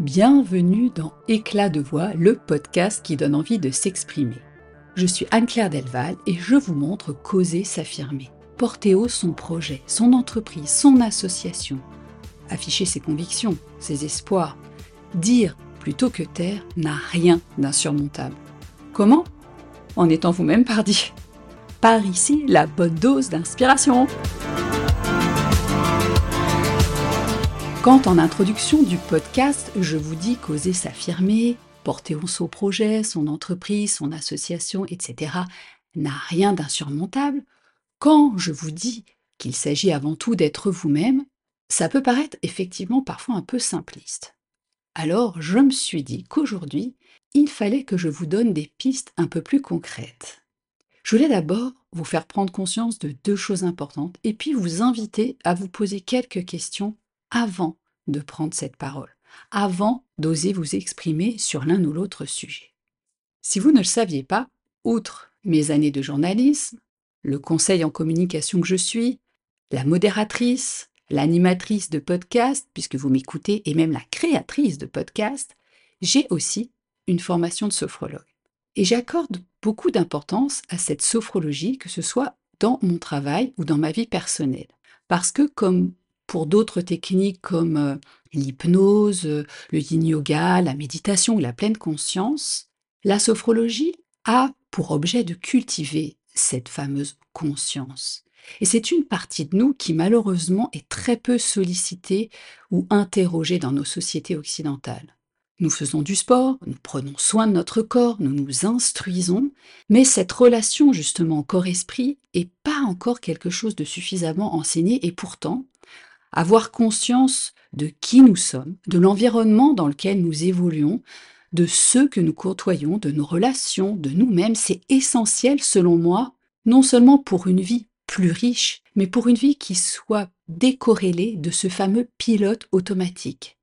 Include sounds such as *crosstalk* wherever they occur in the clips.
Bienvenue dans Éclat de voix, le podcast qui donne envie de s'exprimer. Je suis Anne-Claire Delval et je vous montre qu'oser s'affirmer, porter haut son projet, son entreprise, son association, afficher ses convictions, ses espoirs, dire plutôt que taire n'a rien d'insurmontable. Comment? En étant vous-même pardi. Par ici, la bonne dose d'inspiration. Quand en introduction du podcast, je vous dis qu'oser s'affirmer, porter son projet, son entreprise, son association, etc., n'a rien d'insurmontable, quand je vous dis qu'il s'agit avant tout d'être vous-même, ça peut paraître effectivement parfois un peu simpliste. Alors je me suis dit qu'aujourd'hui, il fallait que je vous donne des pistes un peu plus concrètes. Je voulais d'abord vous faire prendre conscience de deux choses importantes et puis vous inviter à vous poser quelques questions avant de prendre cette parole, avant d'oser vous exprimer sur l'un ou l'autre sujet. Si vous ne le saviez pas, outre mes années de journalisme, le conseil en communication que je suis, la modératrice, l'animatrice de podcast, puisque vous m'écoutez, et même la créatrice de podcast, j'ai aussi une formation de sophrologue. Et j'accorde beaucoup d'importance à cette sophrologie, que ce soit dans mon travail ou dans ma vie personnelle. Parce que comme pour d'autres techniques comme euh, l'hypnose, euh, le yin yoga, la méditation ou la pleine conscience, la sophrologie a pour objet de cultiver cette fameuse conscience. Et c'est une partie de nous qui malheureusement est très peu sollicitée ou interrogée dans nos sociétés occidentales. Nous faisons du sport, nous prenons soin de notre corps, nous nous instruisons, mais cette relation justement corps-esprit n'est pas encore quelque chose de suffisamment enseigné et pourtant, avoir conscience de qui nous sommes, de l'environnement dans lequel nous évoluons, de ceux que nous côtoyons, de nos relations, de nous-mêmes, c'est essentiel selon moi, non seulement pour une vie plus riche, mais pour une vie qui soit décorrélée de ce fameux pilote automatique.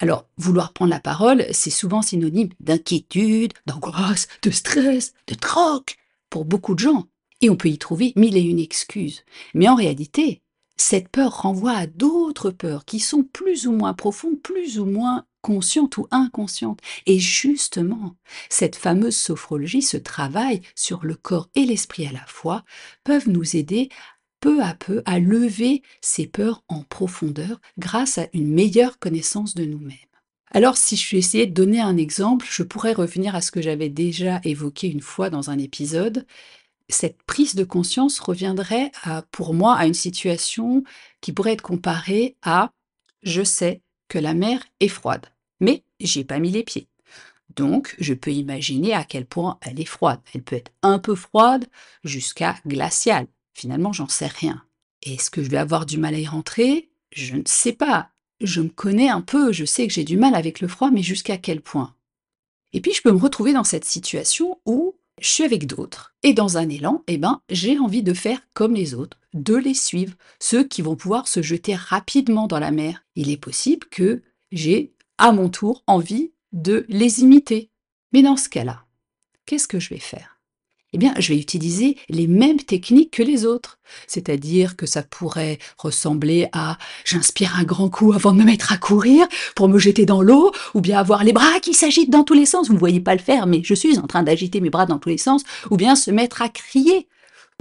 Alors, vouloir prendre la parole, c'est souvent synonyme d'inquiétude, d'angoisse, de stress, de troc pour beaucoup de gens. Et on peut y trouver mille et une excuses. Mais en réalité, cette peur renvoie à d'autres peurs qui sont plus ou moins profondes, plus ou moins conscientes ou inconscientes. Et justement, cette fameuse sophrologie, ce travail sur le corps et l'esprit à la fois, peuvent nous aider peu à peu à lever ces peurs en profondeur grâce à une meilleure connaissance de nous-mêmes. Alors si je suis essayé de donner un exemple, je pourrais revenir à ce que j'avais déjà évoqué une fois dans un épisode, cette prise de conscience reviendrait pour moi à une situation qui pourrait être comparée à je sais que la mer est froide, mais j'ai pas mis les pieds. Donc, je peux imaginer à quel point elle est froide. Elle peut être un peu froide jusqu'à glaciale. Finalement, j'en sais rien. Est-ce que je vais avoir du mal à y rentrer? Je ne sais pas. Je me connais un peu, je sais que j'ai du mal avec le froid, mais jusqu'à quel point? Et puis, je peux me retrouver dans cette situation où je suis avec d'autres. Et dans un élan, eh ben, j'ai envie de faire comme les autres, de les suivre, ceux qui vont pouvoir se jeter rapidement dans la mer. Il est possible que j'ai, à mon tour, envie de les imiter. Mais dans ce cas-là, qu'est-ce que je vais faire? Eh bien, je vais utiliser les mêmes techniques que les autres. C'est-à-dire que ça pourrait ressembler à j'inspire un grand coup avant de me mettre à courir pour me jeter dans l'eau, ou bien avoir les bras qui s'agitent dans tous les sens. Vous ne voyez pas le faire, mais je suis en train d'agiter mes bras dans tous les sens, ou bien se mettre à crier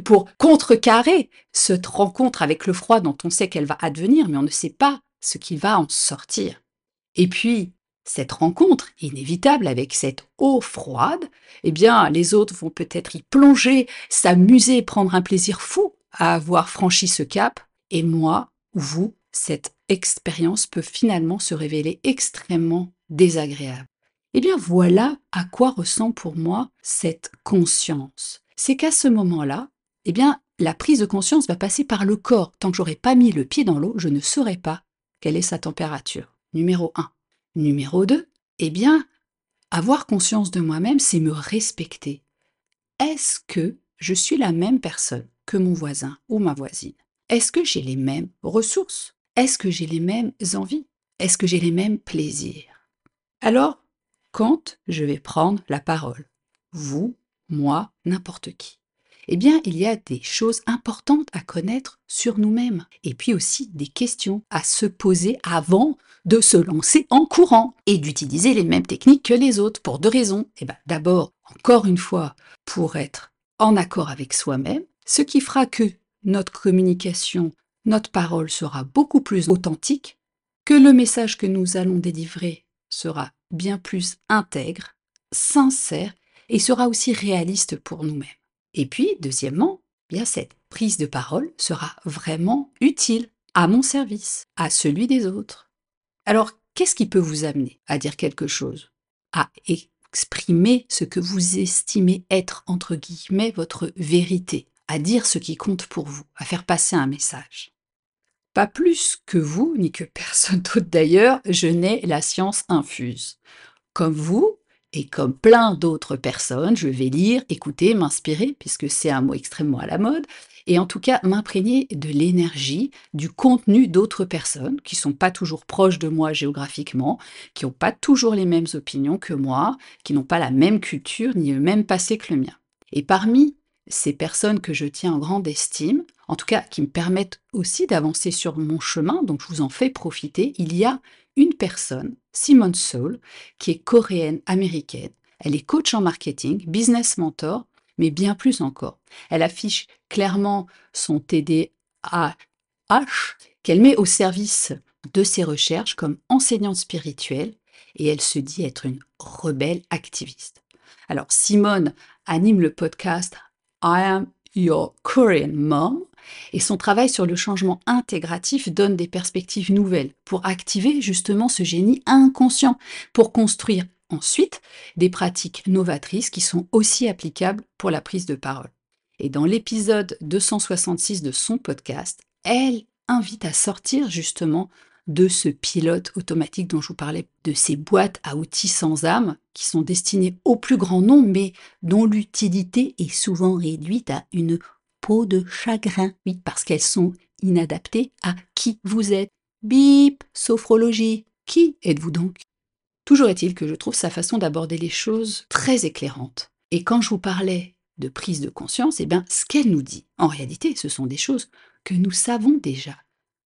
pour contrecarrer cette rencontre avec le froid dont on sait qu'elle va advenir, mais on ne sait pas ce qui va en sortir. Et puis, cette rencontre inévitable avec cette eau froide, eh bien, les autres vont peut-être y plonger, s'amuser, prendre un plaisir fou à avoir franchi ce cap, et moi ou vous, cette expérience peut finalement se révéler extrêmement désagréable. Eh bien, voilà à quoi ressemble pour moi cette conscience. C'est qu'à ce moment-là, eh bien, la prise de conscience va passer par le corps. Tant que j'aurais pas mis le pied dans l'eau, je ne saurais pas quelle est sa température. Numéro 1. Numéro 2, eh bien, avoir conscience de moi-même, c'est me respecter. Est-ce que je suis la même personne que mon voisin ou ma voisine? Est-ce que j'ai les mêmes ressources? Est-ce que j'ai les mêmes envies? Est-ce que j'ai les mêmes plaisirs? Alors, quand je vais prendre la parole, vous, moi, n'importe qui, Eh bien, il y a des choses importantes à connaître sur nous-mêmes. Et puis aussi des questions à se poser avant de se lancer en courant et d'utiliser les mêmes techniques que les autres pour deux raisons. Eh bien, d'abord, encore une fois, pour être en accord avec soi-même, ce qui fera que notre communication, notre parole sera beaucoup plus authentique, que le message que nous allons délivrer sera bien plus intègre, sincère et sera aussi réaliste pour nous-mêmes. Et puis, deuxièmement, bien cette prise de parole sera vraiment utile à mon service, à celui des autres. Alors, qu'est-ce qui peut vous amener à dire quelque chose, à exprimer ce que vous estimez être, entre guillemets, votre vérité, à dire ce qui compte pour vous, à faire passer un message? Pas plus que vous, ni que *laughs* personne d'autre d'ailleurs, je n'ai la science infuse. Comme vous, et comme plein d'autres personnes, je vais lire, écouter, m'inspirer, puisque c'est un mot extrêmement à la mode, et en tout cas m'imprégner de l'énergie, du contenu d'autres personnes qui sont pas toujours proches de moi géographiquement, qui n'ont pas toujours les mêmes opinions que moi, qui n'ont pas la même culture ni le même passé que le mien. Et parmi ces personnes que je tiens en grande estime, en tout cas qui me permettent aussi d'avancer sur mon chemin, donc je vous en fais profiter, il y a une personne, Simone Soul, qui est coréenne américaine. Elle est coach en marketing, business mentor, mais bien plus encore. Elle affiche clairement son TDAH qu'elle met au service de ses recherches comme enseignante spirituelle et elle se dit être une rebelle activiste. Alors Simone anime le podcast I am your Korean mom et son travail sur le changement intégratif donne des perspectives nouvelles pour activer justement ce génie inconscient, pour construire ensuite des pratiques novatrices qui sont aussi applicables pour la prise de parole. Et dans l'épisode 266 de son podcast, elle invite à sortir justement de ce pilote automatique dont je vous parlais, de ces boîtes à outils sans âme qui sont destinées au plus grand nombre, mais dont l'utilité est souvent réduite à une de chagrin, oui, parce qu'elles sont inadaptées à qui vous êtes. Bip, sophrologie, qui êtes-vous donc? Toujours est-il que je trouve sa façon d'aborder les choses très éclairante. Et quand je vous parlais de prise de conscience, eh bien, ce qu'elle nous dit, en réalité, ce sont des choses que nous savons déjà,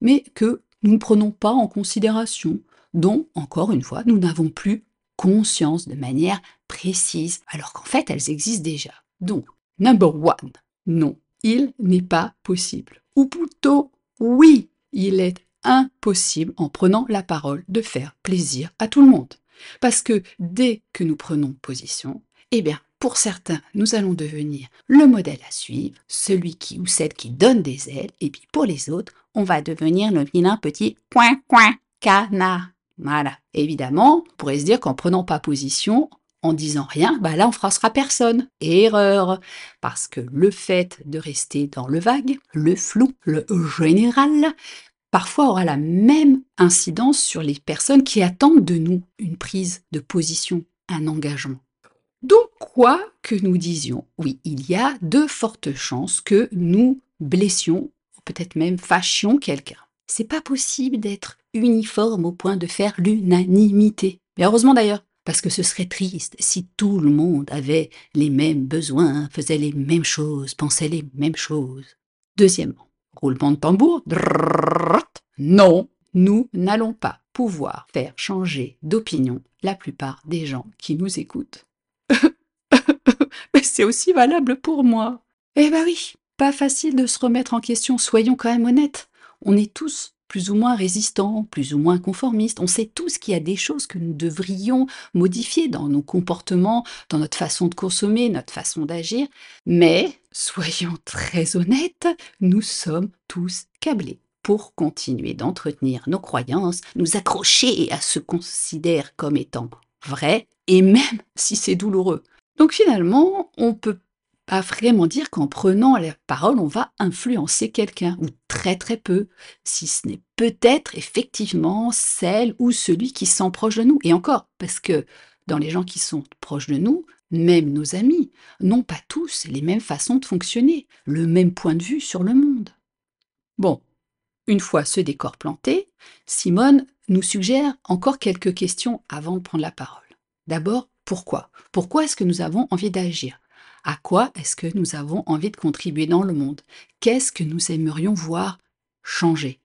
mais que nous ne prenons pas en considération, dont, encore une fois, nous n'avons plus conscience de manière précise, alors qu'en fait, elles existent déjà. Donc, number one, non, il n'est pas possible. Ou plutôt, oui, il est impossible en prenant la parole de faire plaisir à tout le monde. Parce que dès que nous prenons position, eh bien, pour certains, nous allons devenir le modèle à suivre, celui qui ou celle qui donne des ailes, et puis pour les autres, on va devenir le vilain petit coin coin canard. Voilà. Évidemment, on pourrait se dire qu'en prenant pas position, en disant rien, bah là on froissera personne. Erreur, parce que le fait de rester dans le vague, le flou, le général, parfois aura la même incidence sur les personnes qui attendent de nous une prise de position, un engagement. Donc quoi que nous disions, oui, il y a de fortes chances que nous blessions, peut-être même fâchions quelqu'un. C'est pas possible d'être uniforme au point de faire l'unanimité. Mais heureusement d'ailleurs, parce que ce serait triste si tout le monde avait les mêmes besoins, faisait les mêmes choses, pensait les mêmes choses. Deuxièmement, roulement de tambour. Non, nous n'allons pas pouvoir faire changer d'opinion la plupart des gens qui nous écoutent. Mais c'est aussi valable pour moi. Eh ben oui, pas facile de se remettre en question, soyons quand même honnêtes. On est tous plus ou moins résistants, plus ou moins conformistes. On sait tous qu'il y a des choses que nous devrions modifier dans nos comportements, dans notre façon de consommer, notre façon d'agir. Mais, soyons *laughs* très honnêtes, nous sommes tous câblés pour continuer d'entretenir nos croyances, nous accrocher à ce qu'on considère comme étant vrai, et même si c'est douloureux. Donc finalement, on peut pas vraiment dire qu'en prenant la parole, on va influencer quelqu'un, ou très très peu, si ce n'est peut-être effectivement celle ou celui qui sont proche de nous. Et encore, parce que dans les gens qui sont proches de nous, même nos amis, n'ont pas tous les mêmes façons de fonctionner, le même point de vue sur le monde. Bon, une fois ce décor planté, Simone nous suggère encore quelques questions avant de prendre la parole. D'abord, pourquoi? Pourquoi est-ce que nous avons envie d'agir? À quoi est-ce que nous avons envie de contribuer dans le monde? Qu'est-ce que nous aimerions voir changer?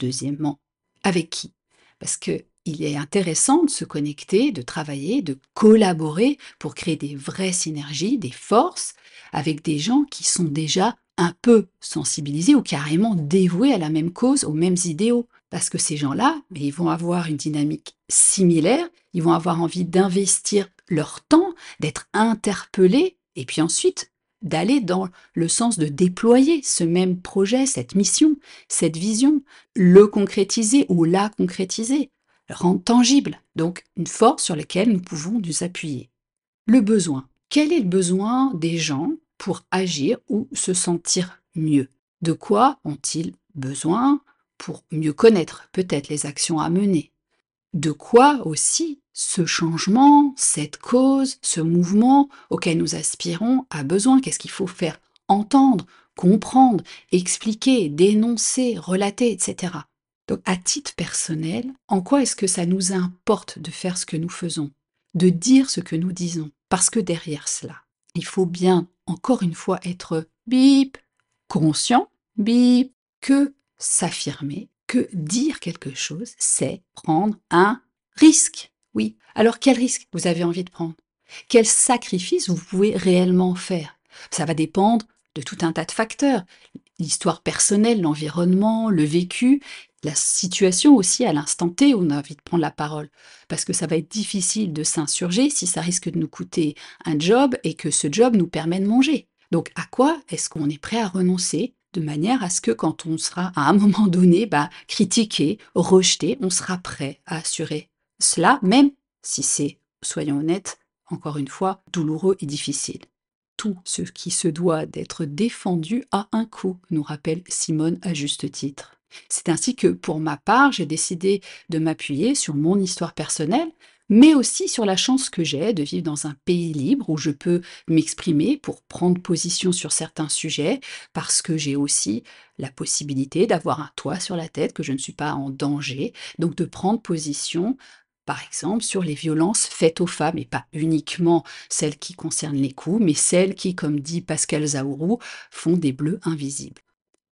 Deuxièmement, avec qui? Parce que il est intéressant de se connecter, de travailler, de collaborer pour créer des vraies synergies, des forces avec des gens qui sont déjà un peu sensibilisés ou carrément dévoués à la même cause, aux mêmes idéaux. Parce que ces gens-là, ils vont avoir une dynamique similaire, ils vont avoir envie d'investir leur temps, d'être interpellés, et puis ensuite d'aller dans le sens de déployer ce même projet, cette mission, cette vision, le concrétiser ou la concrétiser, rendre tangible, donc une force sur laquelle nous pouvons nous appuyer. Le besoin. Quel est le besoin des gens pour agir ou se sentir mieux? De quoi ont-ils besoin pour mieux connaître peut-être les actions à mener? De quoi aussi ce changement, cette cause, ce mouvement auquel nous aspirons a besoin Qu'est-ce qu'il faut faire entendre, comprendre, expliquer, dénoncer, relater, etc. Donc à titre personnel, en quoi est-ce que ça nous importe de faire ce que nous faisons, de dire ce que nous disons? Parce que derrière cela, il faut bien, encore une fois, être bip, conscient, bip, que s'affirmer, que dire quelque chose, c'est prendre un risque. Oui. Alors quel risque vous avez envie de prendre? Quel sacrifice vous pouvez réellement faire? Ça va dépendre de tout un tas de facteurs. L'histoire personnelle, l'environnement, le vécu, la situation aussi à l'instant T où on a envie de prendre la parole. Parce que ça va être difficile de s'insurger si ça risque de nous coûter un job et que ce job nous permet de manger. Donc à quoi est-ce qu'on est prêt à renoncer de manière à ce que quand on sera à un *laughs* moment donné bah, critiqué, rejeté, on sera prêt à assurer cela, même si c'est, soyons honnêtes, encore une fois, douloureux et difficile. Tout ce qui se doit d'être défendu a un coût, nous rappelle Simone à juste titre. C'est ainsi que, pour ma part, j'ai décidé de m'appuyer sur mon histoire personnelle, mais aussi sur la chance que j'ai de vivre dans un pays libre où je peux m'exprimer pour prendre position sur certains sujets, parce que j'ai aussi la possibilité d'avoir un toit sur la tête, que je ne suis pas en danger, donc de prendre position par exemple sur les violences faites aux femmes, et pas uniquement celles qui concernent les coups, mais celles qui, comme dit Pascal Zaourou, font des bleus invisibles.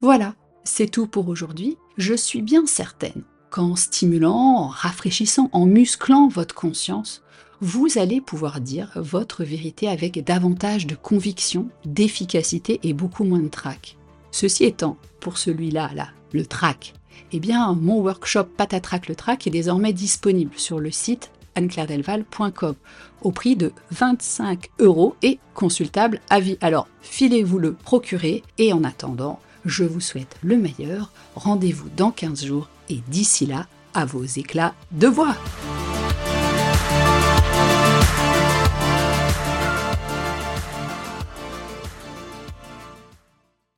Voilà, c'est tout pour aujourd'hui. Je suis bien certaine qu'en stimulant, en rafraîchissant, en musclant votre conscience, vous allez pouvoir dire votre vérité avec davantage de conviction, d'efficacité et beaucoup moins de trac. Ceci étant, pour celui-là, là, le trac, eh bien, mon workshop Patatrac le trac est désormais disponible sur le site anneclairdelval.com au prix de 25 euros et consultable à vie. Alors, filez-vous le procurer et en attendant, je vous souhaite le meilleur. Rendez-vous dans 15 jours et d'ici là, à vos éclats de voix.